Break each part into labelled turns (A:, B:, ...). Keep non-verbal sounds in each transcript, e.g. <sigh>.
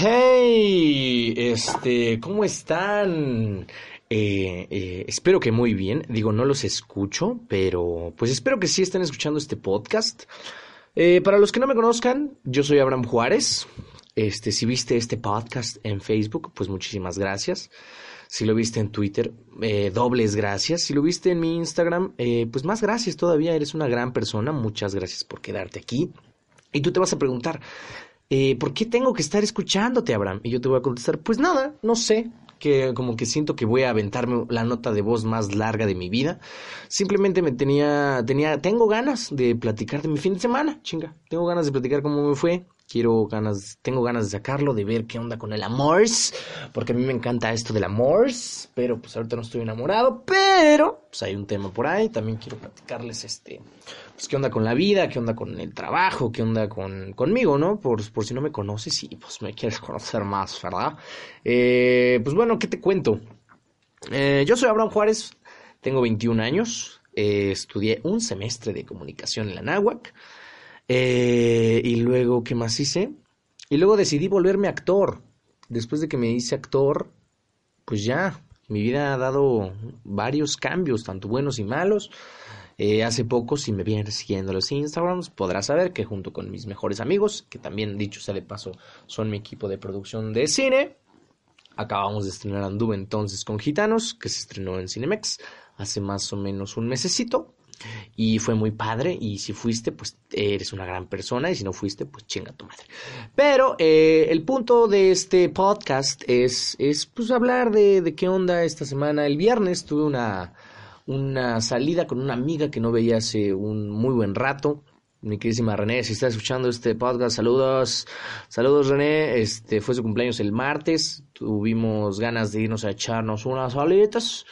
A: Hey, este, ¿cómo están? Eh, eh, espero que muy bien. Digo, no los escucho, pero pues espero que sí estén escuchando este podcast. Eh, para los que no me conozcan, yo soy Abraham Juárez. Este, si viste este podcast en Facebook, pues muchísimas gracias. Si lo viste en Twitter, dobles gracias. Si lo viste en mi Instagram, pues más gracias todavía. Eres una gran persona. Muchas gracias por quedarte aquí. Y tú te vas a preguntar, eh, ¿por qué tengo que estar escuchándote, Abraham? Y yo te voy a contestar, pues nada, no sé, que como que siento que voy a aventarme la nota de voz más larga de mi vida. Simplemente me tenía, tenía, tengo ganas de platicar de mi fin de semana, chinga. Tengo ganas de platicar cómo me fue. Quiero ganas, tengo ganas de sacarlo, de ver qué onda con el amor, porque a mí me encanta esto del amor, pero pues ahorita no estoy enamorado, pero pues hay un tema por ahí, también quiero platicarles este, pues qué onda con la vida, qué onda con el trabajo, qué onda con, conmigo, ¿no? Por, por si no me conoces y pues me quieres <laughs> conocer más, ¿verdad? Eh, pues bueno, ¿qué te cuento? Eh, yo soy Abraham Juárez, tengo 21 años, eh, estudié un semestre de comunicación en la náhuac, eh, y luego, ¿qué más hice? Y luego decidí volverme actor. Después de que me hice actor, pues ya, mi vida ha dado varios cambios, tanto buenos y malos. Eh, hace poco, si me vienes siguiendo los Instagrams, podrás saber que junto con mis mejores amigos, que también, dicho sea de paso, son mi equipo de producción de cine, acabamos de estrenar Anduve entonces con Gitanos, que se estrenó en Cinemex hace más o menos un mesecito. Y fue muy padre. Y si fuiste, pues eres una gran persona. Y si no fuiste, pues chinga tu madre. Pero eh, el punto de este podcast es, es pues hablar de, de qué onda esta semana. El viernes tuve una, una salida con una amiga que no veía hace un muy buen rato. Mi queridísima René, si estás escuchando este podcast, saludos. Saludos, René. Este fue su cumpleaños el martes. Tuvimos ganas de irnos a echarnos unas salitas.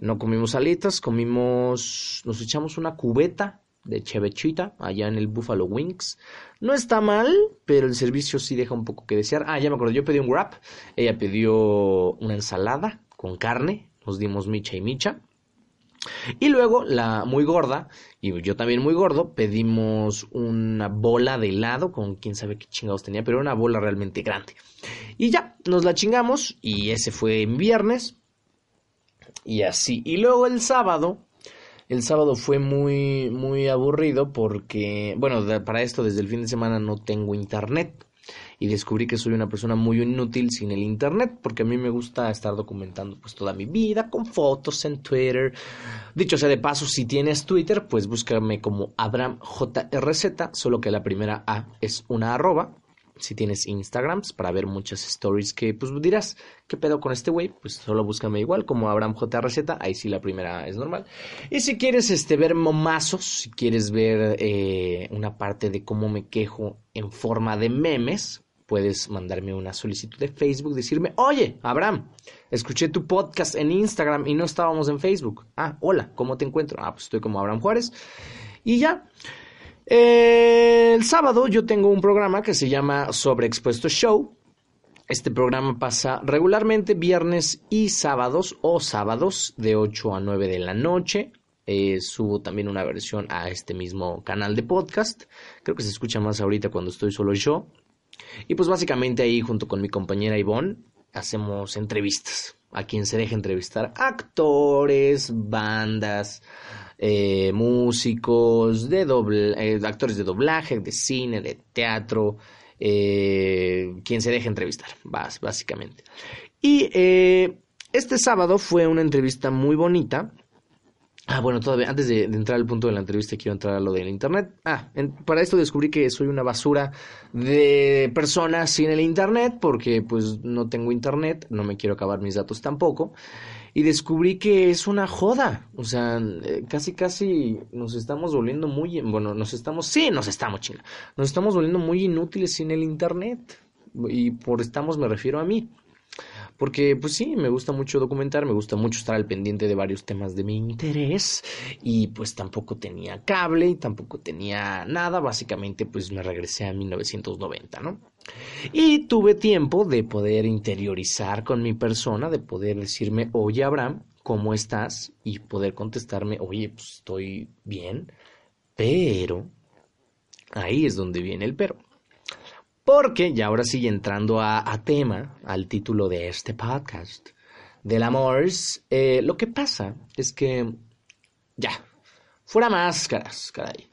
A: No comimos alitas, comimos, nos echamos una cubeta de chevechita allá en el Buffalo Wings. No está mal, pero el servicio sí deja un poco que desear. Ah, ya me acuerdo, yo pedí un wrap, ella pidió una ensalada con carne, nos dimos micha y micha. Y luego la muy gorda, y yo también muy gordo, pedimos una bola de helado con quién sabe qué chingados tenía, pero era una bola realmente grande. Y ya, nos la chingamos y ese fue en viernes y así. Y luego el sábado, el sábado fue muy, muy aburrido porque, bueno, para esto desde el fin de semana no tengo internet. Y descubrí que soy una persona muy inútil sin el internet, porque a mí me gusta estar documentando pues toda mi vida con fotos en Twitter. Dicho sea de paso, si tienes Twitter, pues búscame como AbramJRZ, solo que la primera A es una arroba. Si tienes Instagrams para ver muchas stories que pues dirás, ¿qué pedo con este güey? Pues solo búscame igual como AbramJRZ, ahí sí la primera es normal. Y si quieres este, ver momazos, si quieres ver eh, una parte de cómo me quejo en forma de memes, puedes mandarme una solicitud de Facebook, decirme, oye, Abraham, escuché tu podcast en Instagram y no estábamos en Facebook. Ah, hola, ¿cómo te encuentro? Ah, pues estoy como Abraham Juárez. Y ya. El sábado yo tengo un programa que se llama Sobreexpuesto Show. Este programa pasa regularmente viernes y sábados o sábados de 8 a 9 de la noche. Eh, subo también una versión a este mismo canal de podcast. Creo que se escucha más ahorita cuando estoy solo yo. Y pues básicamente ahí junto con mi compañera Ivonne hacemos entrevistas. A quien se deje entrevistar actores, bandas, eh, músicos, de doble, eh, actores de doblaje, de cine, de teatro, eh, quien se deje entrevistar, básicamente. Y eh, este sábado fue una entrevista muy bonita. Ah, bueno, todavía antes de, entrar al punto de la entrevista quiero entrar a lo del internet. Ah, en- para esto descubrí que soy una basura de personas sin el internet porque pues no tengo internet, no me quiero acabar mis datos tampoco. Y descubrí que es una joda. O sea, eh, casi casi nos estamos volviendo muy, bueno, nos estamos, sí, nos estamos chinga. Nos estamos volviendo muy inútiles sin el internet. Y por estamos me refiero a mí. Porque, pues sí, me gusta mucho documentar, me gusta mucho estar al pendiente de varios temas de mi interés. Y pues tampoco tenía cable y tampoco tenía nada. Básicamente, pues me regresé a 1990, ¿no? Y tuve tiempo de poder interiorizar con mi persona, de poder decirme, oye, Abraham, ¿cómo estás? Y poder contestarme, oye, pues estoy bien, pero ahí es donde viene el pero. Porque, y ahora sigue entrando a, tema, al título de este podcast, del amor, eh, lo que pasa es que, ya, fuera máscaras, caray.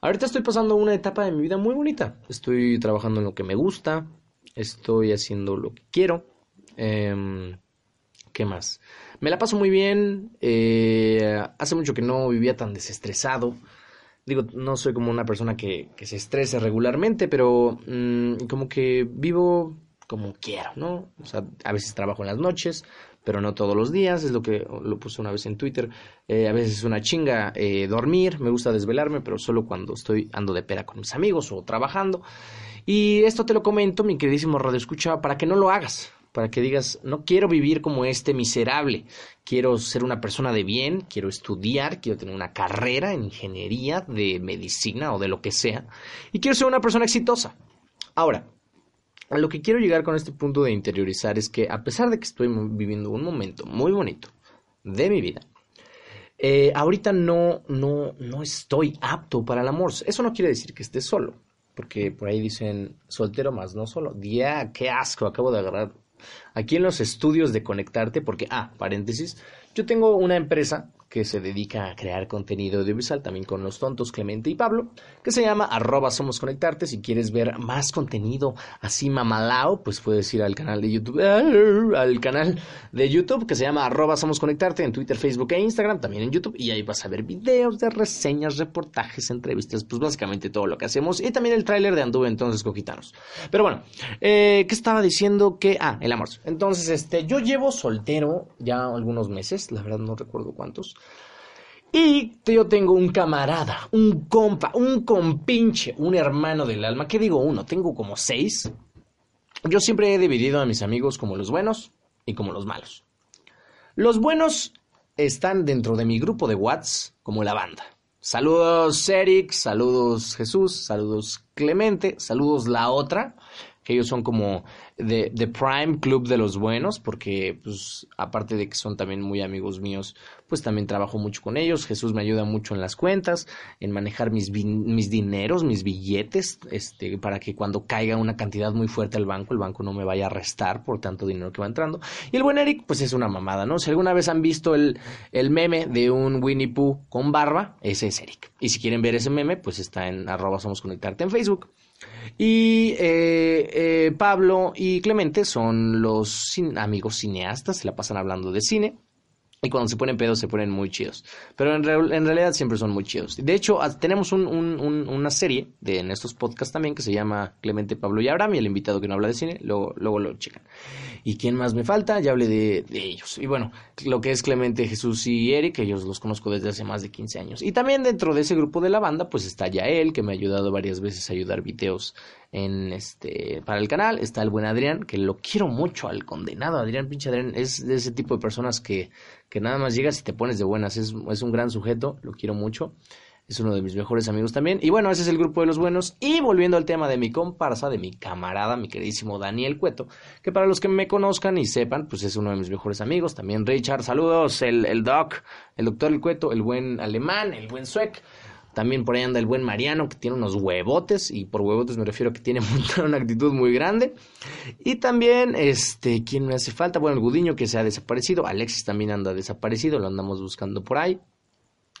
A: Ahorita estoy pasando una etapa de mi vida muy bonita. Estoy trabajando en lo que me gusta, estoy haciendo lo que quiero. Em, ¿Qué más? Me la paso muy bien. Eh, hace mucho que no vivía tan desestresado. Digo, no soy como una persona que, que se estrese regularmente, pero mm, como que vivo como quiero, ¿no? O sea, a veces trabajo en las noches, pero no todos los días, es lo que lo puse una vez en Twitter. Eh, a veces es una chinga eh, dormir, me gusta desvelarme, pero solo cuando estoy ando de pera con mis amigos o trabajando. Y esto te lo comento, mi queridísimo Radio Escucha, para que no lo hagas, para que digas, no quiero vivir como este miserable, quiero ser una persona de bien, quiero estudiar, quiero tener una carrera en ingeniería, de medicina o de lo que sea, y quiero ser una persona exitosa. Ahora, a lo que quiero llegar con este punto de interiorizar es que a pesar de que estoy viviendo un momento muy bonito de mi vida, eh, ahorita no, no, no estoy apto para el amor. Eso no quiere decir que esté solo, porque por ahí dicen soltero más, no solo. Ya, qué asco, acabo de agarrar Aquí en los estudios de Conectarte, porque, ah, paréntesis, yo tengo una empresa que se dedica a crear contenido audiovisual también con los tontos Clemente y Pablo, que se llama arroba somos conectarte. Si quieres ver más contenido así mamalao, pues puedes ir al canal de YouTube, al canal de YouTube que se llama arroba somos conectarte en Twitter, Facebook e Instagram, también en YouTube, y ahí vas a ver videos de reseñas, reportajes, entrevistas, pues básicamente todo lo que hacemos, y también el tráiler de Anduve entonces Cogitanos. Pero bueno, eh, ¿qué estaba diciendo? Que, ah, el amor. Entonces, este, yo llevo soltero ya algunos meses, la verdad no recuerdo cuántos. Y yo tengo un camarada, un compa, un compinche, un hermano del alma. ¿Qué digo uno? Tengo como seis. Yo siempre he dividido a mis amigos como los buenos y como los malos. Los buenos están dentro de mi grupo de Whats como la banda. Saludos Eric, saludos Jesús, saludos Clemente, saludos la otra, que ellos son como de, de, Prime Club de los Buenos, porque pues aparte de que son también muy amigos míos, pues también trabajo mucho con ellos. Jesús me ayuda mucho en las cuentas, en manejar mis, mis dineros, mis billetes, este, para que cuando caiga una cantidad muy fuerte al banco, el banco no me vaya a restar por tanto dinero que va entrando. Y el buen Eric, pues es una mamada, ¿no? Si alguna vez han visto el, el meme de un Winnie Pooh con barba, ese es Eric. Y si quieren ver ese meme, pues está en arroba somos conectarte en Facebook. Y eh, eh, Pablo y Clemente son los amigos cineastas, se la pasan hablando de cine. Y cuando se ponen pedos se ponen muy chidos. Pero en, realidad siempre son muy chidos. De hecho, tenemos una serie de, en estos podcasts también que se llama Clemente, Pablo y Abraham. Y el invitado que no habla de cine, luego, luego lo checan. ¿Y quién más me falta? Ya hablé de, ellos. Y bueno, lo que es Clemente, Jesús y Eric, ellos los conozco desde hace más de 15 años. Y también dentro de ese grupo de la banda, pues está Yael, que me ha ayudado varias veces a ayudar videos en este para el canal. Está el buen Adrián, que lo quiero mucho al condenado. Adrián, pinche Adrián, es de ese tipo de personas que, que nada más llegas y te pones de buenas. Es, un gran sujeto, lo quiero mucho es uno de mis mejores amigos también. Y bueno, ese es el grupo de los buenos. Y volviendo al tema de mi comparsa, de mi camarada, mi queridísimo Daniel Cueto, que para los que me conozcan y sepan, pues es uno de mis mejores amigos. También Richard, saludos, el, el doc, el doctor El Cueto, el buen alemán, el buen suec. También por ahí anda el buen Mariano, que tiene unos huevotes, y por huevotes me refiero a que tiene <laughs> una actitud muy grande. Y también, este, ¿quién me hace falta? Bueno, el Gudiño que se ha desaparecido. Alexis también anda desaparecido, lo andamos buscando por ahí.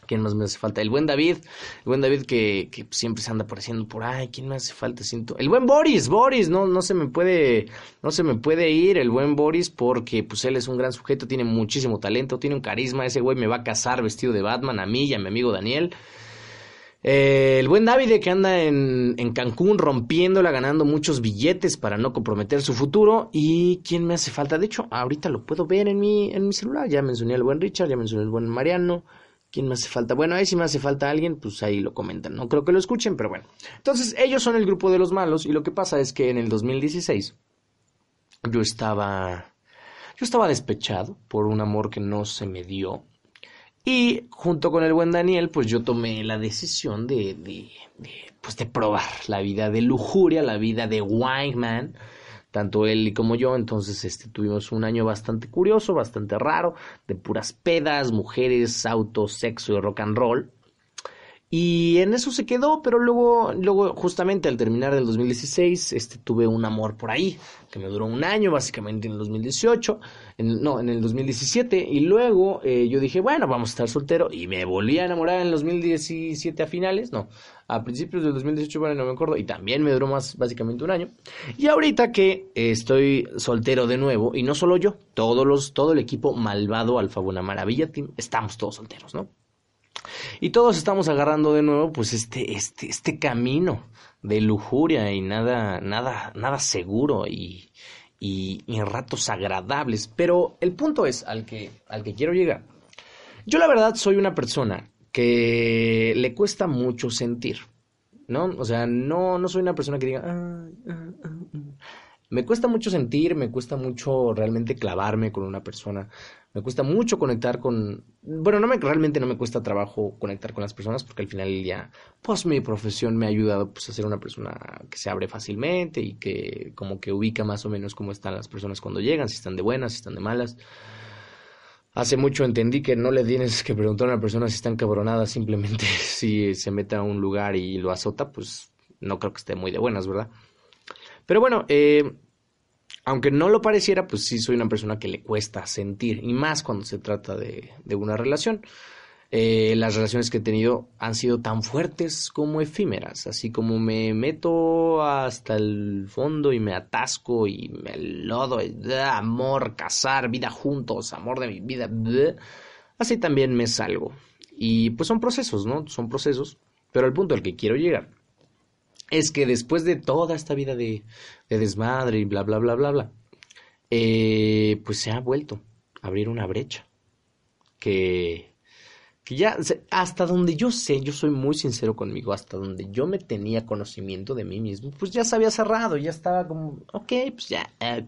A: ¿Quién más me hace falta? El buen David, el buen David que, que siempre se anda apareciendo por ahí. ¿Quién me hace falta? Siento. El buen Boris, Boris, no, no se me puede, no se me puede ir el buen Boris porque pues él es un gran sujeto, tiene muchísimo talento, tiene un carisma. Ese güey me va a casar vestido de Batman a mí y a mi amigo Daniel. Eh, el buen David que anda en, en, Cancún rompiéndola, ganando muchos billetes para no comprometer su futuro. ¿Y quién me hace falta? De hecho, ahorita lo puedo ver en mi, en mi celular. Ya mencioné al buen Richard, ya mencioné al buen Mariano. ¿Quién me hace falta? Bueno, ahí si me hace falta alguien, pues ahí lo comentan. No creo que lo escuchen, pero bueno. Entonces, ellos son el grupo de los malos y lo que pasa es que en el 2016 yo estaba yo estaba despechado por un amor que no se me dio. Y junto con el buen Daniel, pues yo tomé la decisión de, de, pues de probar la vida de lujuria, la vida de Wineman tanto él como yo, entonces este, tuvimos un año bastante curioso, bastante raro, de puras pedas, mujeres, autos, sexo y rock and roll. Y en eso se quedó, pero luego, luego justamente al terminar del 2016, este, tuve un amor por ahí, que me duró un año, básicamente en el 2018, en, no, en el 2017, y luego eh, yo dije, bueno, vamos a estar soltero, y me volví a enamorar en el 2017 a finales, no, a principios del 2018, bueno, no me acuerdo, y también me duró más, básicamente un año. Y ahorita que estoy soltero de nuevo, y no solo yo, todos los, todo el equipo malvado Alfa Buena Maravilla Team, estamos todos solteros, ¿no? Y todos estamos agarrando de nuevo, pues, este, este, este camino de lujuria y nada, nada, nada seguro y, y, en ratos agradables. Pero el punto es al que, al que quiero llegar. Yo la verdad soy una persona que le cuesta mucho sentir, ¿no? O sea, no, no soy una persona que diga, me cuesta mucho sentir, me cuesta mucho realmente clavarme con una persona, me cuesta mucho conectar con, bueno, no me, realmente no me cuesta trabajo conectar con las personas porque al final ya, pues mi profesión me ha ayudado pues a ser una persona que se abre fácilmente y que como que ubica más o menos cómo están las personas cuando llegan, si están de buenas, si están de malas. Hace mucho entendí que no le tienes que preguntar a una persona si está encabronada, simplemente <laughs> si se mete a un lugar y lo azota, pues no creo que esté muy de buenas, ¿verdad? Pero bueno, eh, aunque no lo pareciera, pues sí soy una persona que le cuesta sentir, y más cuando se trata de, de una relación. Eh, las relaciones que he tenido han sido tan fuertes como efímeras, así como me meto hasta el fondo y me atasco y me lodo, y, amor, casar, vida juntos, amor de mi vida, así también me salgo. Y pues son procesos, ¿no? Son procesos, pero el punto al que quiero llegar es que después de toda esta vida de, de desmadre y bla, bla, bla, bla, bla, eh, pues se ha vuelto a abrir una brecha. Que, que ya, hasta donde yo sé, yo soy muy sincero conmigo, hasta donde yo me tenía conocimiento de mí mismo, pues ya se había cerrado, ya estaba como, ok, pues ya. Eh,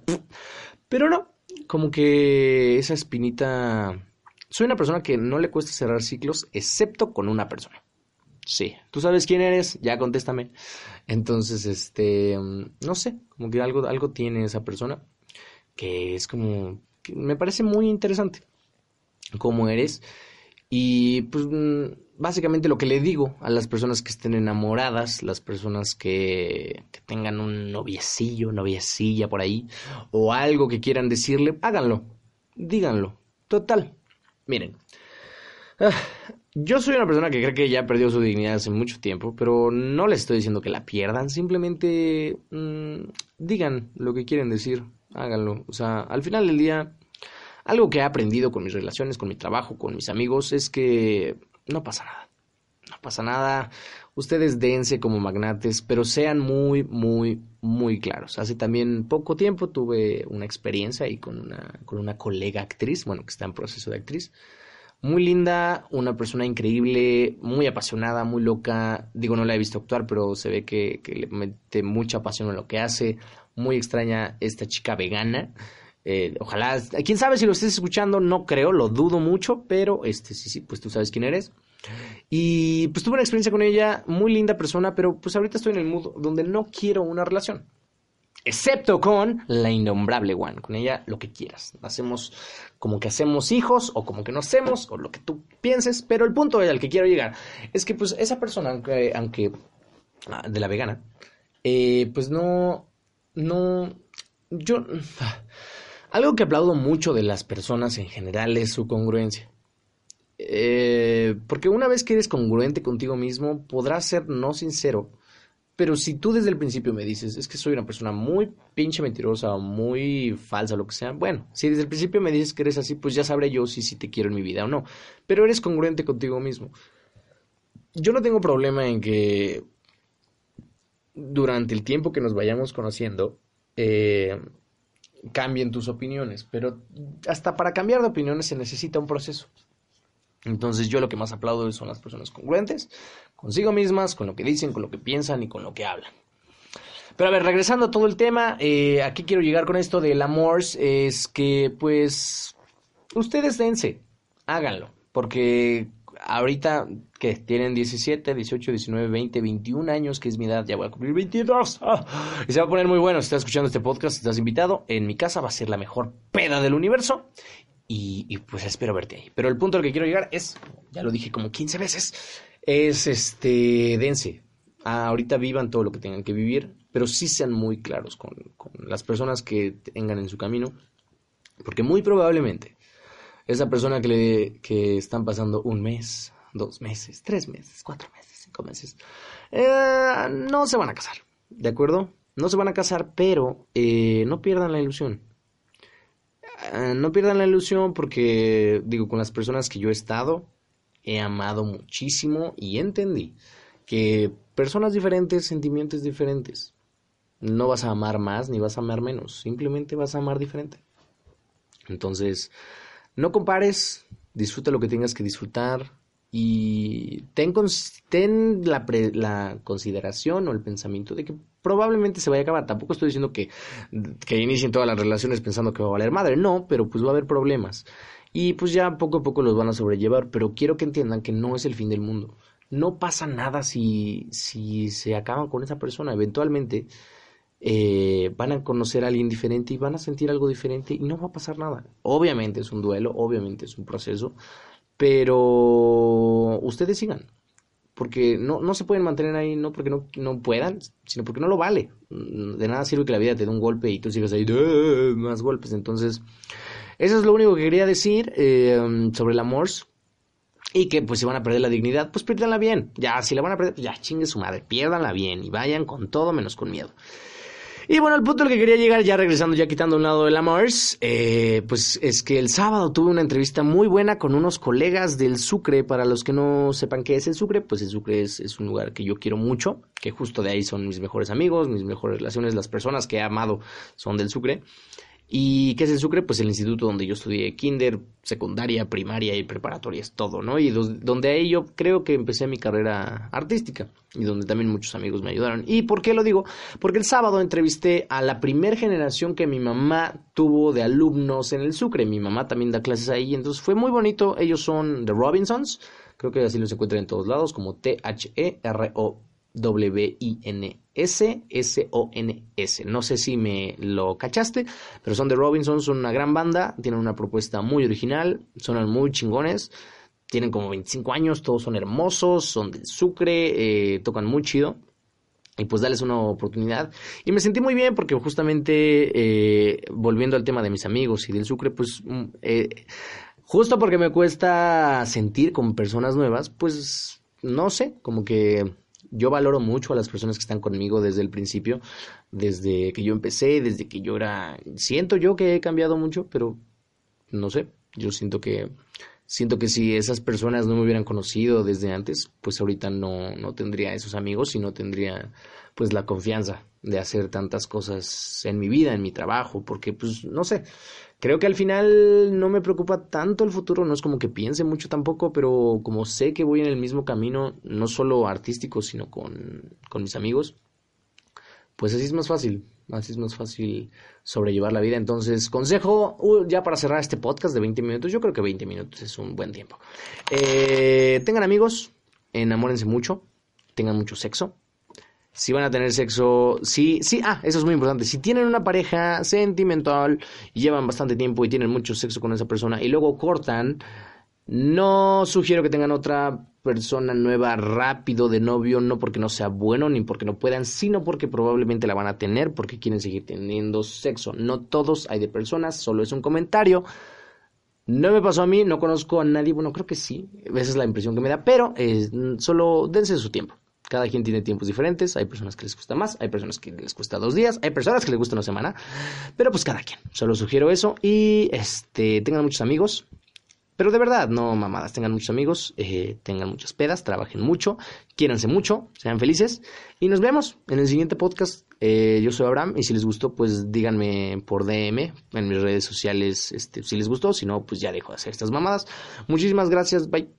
A: pero no, como que esa espinita... Soy una persona que no le cuesta cerrar ciclos, excepto con una persona. Sí, tú sabes quién eres, ya contéstame. Entonces, este, no sé, como que algo, algo tiene esa persona que es como, me parece muy interesante cómo eres. Y pues básicamente lo que le digo a las personas que estén enamoradas, las personas que, que tengan un noviecillo, noviecilla por ahí, o algo que quieran decirle, háganlo, díganlo. Total, miren. Ah, yo soy una persona que cree que ya perdió su dignidad hace mucho tiempo, pero no les estoy diciendo que la pierdan, simplemente mmm, digan lo que quieren decir, háganlo. O sea, al final del día, algo que he aprendido con mis relaciones, con mi trabajo, con mis amigos, es que no pasa nada. No pasa nada. Ustedes dense como magnates, pero sean muy, muy, muy claros. Hace también poco tiempo tuve una experiencia ahí con una, con una colega actriz, bueno, que está en proceso de actriz muy linda, una persona increíble, muy apasionada, muy loca. Digo, no la he visto actuar, pero se ve que, le mete mucha pasión en lo que hace. Muy extraña esta chica vegana. Eh, ojalá, quién sabe si lo estés escuchando, no creo, lo dudo mucho, pero este sí, sí, pues tú sabes quién eres. Y pues tuve una experiencia con ella, muy linda persona, pero pues ahorita estoy en el mood donde no quiero una relación excepto con la innombrable One. Con ella lo que quieras. Hacemos como que hacemos hijos o como que no hacemos o lo que tú pienses, pero el punto al que quiero llegar es que pues esa persona, aunque, ah, de la vegana, eh, pues no, no, yo, algo que aplaudo mucho de las personas en general es su congruencia. Eh, porque una vez que eres congruente contigo mismo, podrás ser no sincero, pero si tú desde el principio me dices, es que soy una persona muy pinche mentirosa o muy falsa, lo que sea, bueno, si desde el principio me dices que eres así, pues ya sabré yo si, si te quiero en mi vida o no. Pero eres congruente contigo mismo. Yo no tengo problema en que durante el tiempo que nos vayamos conociendo, eh, cambien tus opiniones, pero hasta para cambiar de opiniones se necesita un proceso. Entonces yo lo que más aplaudo son las personas congruentes consigo mismas, con lo que dicen, con lo que piensan y con lo que hablan. Pero a ver, regresando a todo el tema, eh, aquí quiero llegar con esto del amor, es que pues ustedes dense, háganlo, porque ahorita que tienen 17, 18, 19, 20, 21 años, que es mi edad, ya voy a cumplir 22. ¡Ah! <laughs> Y se va a poner muy bueno. Si estás escuchando este podcast, estás invitado. En mi casa va a ser la mejor peda del universo. Y, pues espero verte ahí. Pero el punto al que quiero llegar es, ya lo dije como 15 veces, es este, dense. ahorita vivan todo lo que tengan que vivir, pero sí sean muy claros con, con las personas que tengan en su camino, porque muy probablemente esa persona que, le, que están pasando un mes, dos meses, tres meses, cuatro meses, cinco meses, eh, no se van a casar, ¿de acuerdo? No se van a casar, pero eh, no pierdan la ilusión. Eh, no pierdan la ilusión porque, digo, con las personas que yo he estado, he amado muchísimo y entendí que personas diferentes, sentimientos diferentes. No vas a amar más ni vas a amar menos, simplemente vas a amar diferente. Entonces, no compares, disfruta lo que tengas que disfrutar y ten, ten la, la, consideración o el pensamiento de que probablemente se vaya a acabar. Tampoco estoy diciendo que, que inicien todas las relaciones pensando que va a valer madre, no, pero pues va a haber problemas. Y pues ya poco a poco los van a sobrellevar, pero quiero que entiendan que no es el fin del mundo. No pasa nada si, si se acaban con esa persona. Eventualmente eh, van a conocer a alguien diferente y van a sentir algo diferente y no va a pasar nada. Obviamente es un duelo, obviamente es un proceso, pero ustedes sigan, porque no, no se pueden mantener ahí no porque no, no puedan, sino porque no lo vale. De nada sirve que la vida te dé un golpe y tú sigas ahí, más golpes. Entonces, eso es lo único que quería decir eh, sobre el amor. Y que pues si van a perder la dignidad, pues pierdanla bien. Ya, si la van a perder, pues ya chingue su madre, piérdanla bien y vayan con todo menos con miedo. Y bueno, el punto al que quería llegar, ya regresando, ya quitando un lado de la Mars, eh, pues es que el sábado tuve una entrevista muy buena con unos colegas del Sucre. Para los que no sepan qué es el Sucre, pues el Sucre es, es un lugar que yo quiero mucho, que justo de ahí son mis mejores amigos, mis mejores relaciones, las personas que he amado son del Sucre. ¿Y qué es el Sucre? Pues el instituto donde yo estudié kinder, secundaria, primaria y preparatoria, es todo, ¿no? Y donde ahí yo creo que empecé mi carrera artística y donde también muchos amigos me ayudaron. ¿Y por qué lo digo? Porque el sábado entrevisté a la primer generación que mi mamá tuvo de alumnos en el Sucre. Mi mamá también da clases ahí, entonces fue muy bonito. Ellos son The Robinsons, creo que así los encuentran en todos lados, como T-H-E-R-O W-I-N-S-S-O-N-S. No sé si me lo cachaste, pero son de Robinson, son una gran banda, tienen una propuesta muy original, son muy chingones, tienen como 25 años, todos son hermosos, son del Sucre, eh, tocan muy chido. Y pues darles una oportunidad. Y me sentí muy bien porque justamente, eh, volviendo al tema de mis amigos y del Sucre, pues mm, eh, justo porque me cuesta sentir con personas nuevas, pues no sé, como que yo valoro mucho a las personas que están conmigo desde el principio, desde que yo empecé, desde que yo era... Siento yo que he cambiado mucho, pero no sé, yo siento que... Siento que si esas personas no me hubieran conocido desde antes, pues ahorita no, no tendría esos amigos y no tendría pues la confianza de hacer tantas cosas en mi vida, en mi trabajo, porque pues no sé, Creo que al final no me preocupa tanto el futuro, no es como que piense mucho tampoco, pero como sé que voy en el mismo camino, no solo artístico, sino con, con mis amigos, pues así es más fácil, así es más fácil sobrellevar la vida. Entonces, consejo, uh, ya para cerrar este podcast de 20 minutos, yo creo que 20 minutos es un buen tiempo. Eh, tengan amigos, enamórense mucho, tengan mucho sexo, si van a tener sexo, sí, sí, ah, eso es muy importante. Si tienen una pareja sentimental y llevan bastante tiempo y tienen mucho sexo con esa persona y luego cortan, no sugiero que tengan otra persona nueva rápido de novio, no porque no sea bueno ni porque no puedan, sino porque probablemente la van a tener porque quieren seguir teniendo sexo. No todos hay de personas, solo es un comentario. No me pasó a mí, no conozco a nadie, bueno, creo que sí, esa es la impresión que me da, pero eh, solo dense su tiempo. Cada quien tiene tiempos diferentes. Hay personas que les cuesta más, hay personas que les cuesta dos días, hay personas que les gusta una semana. Pero pues cada quien. Solo sugiero eso. Y este, tengan muchos amigos. Pero de verdad, no mamadas, tengan muchos amigos, eh, tengan muchas pedas, trabajen mucho, quiéranse mucho, sean felices. Y nos vemos en el siguiente podcast. Eh, yo soy Abraham y si les gustó, pues díganme por DM en mis redes sociales este, si les gustó. Si no, pues ya dejo de hacer estas mamadas. Muchísimas gracias, bye.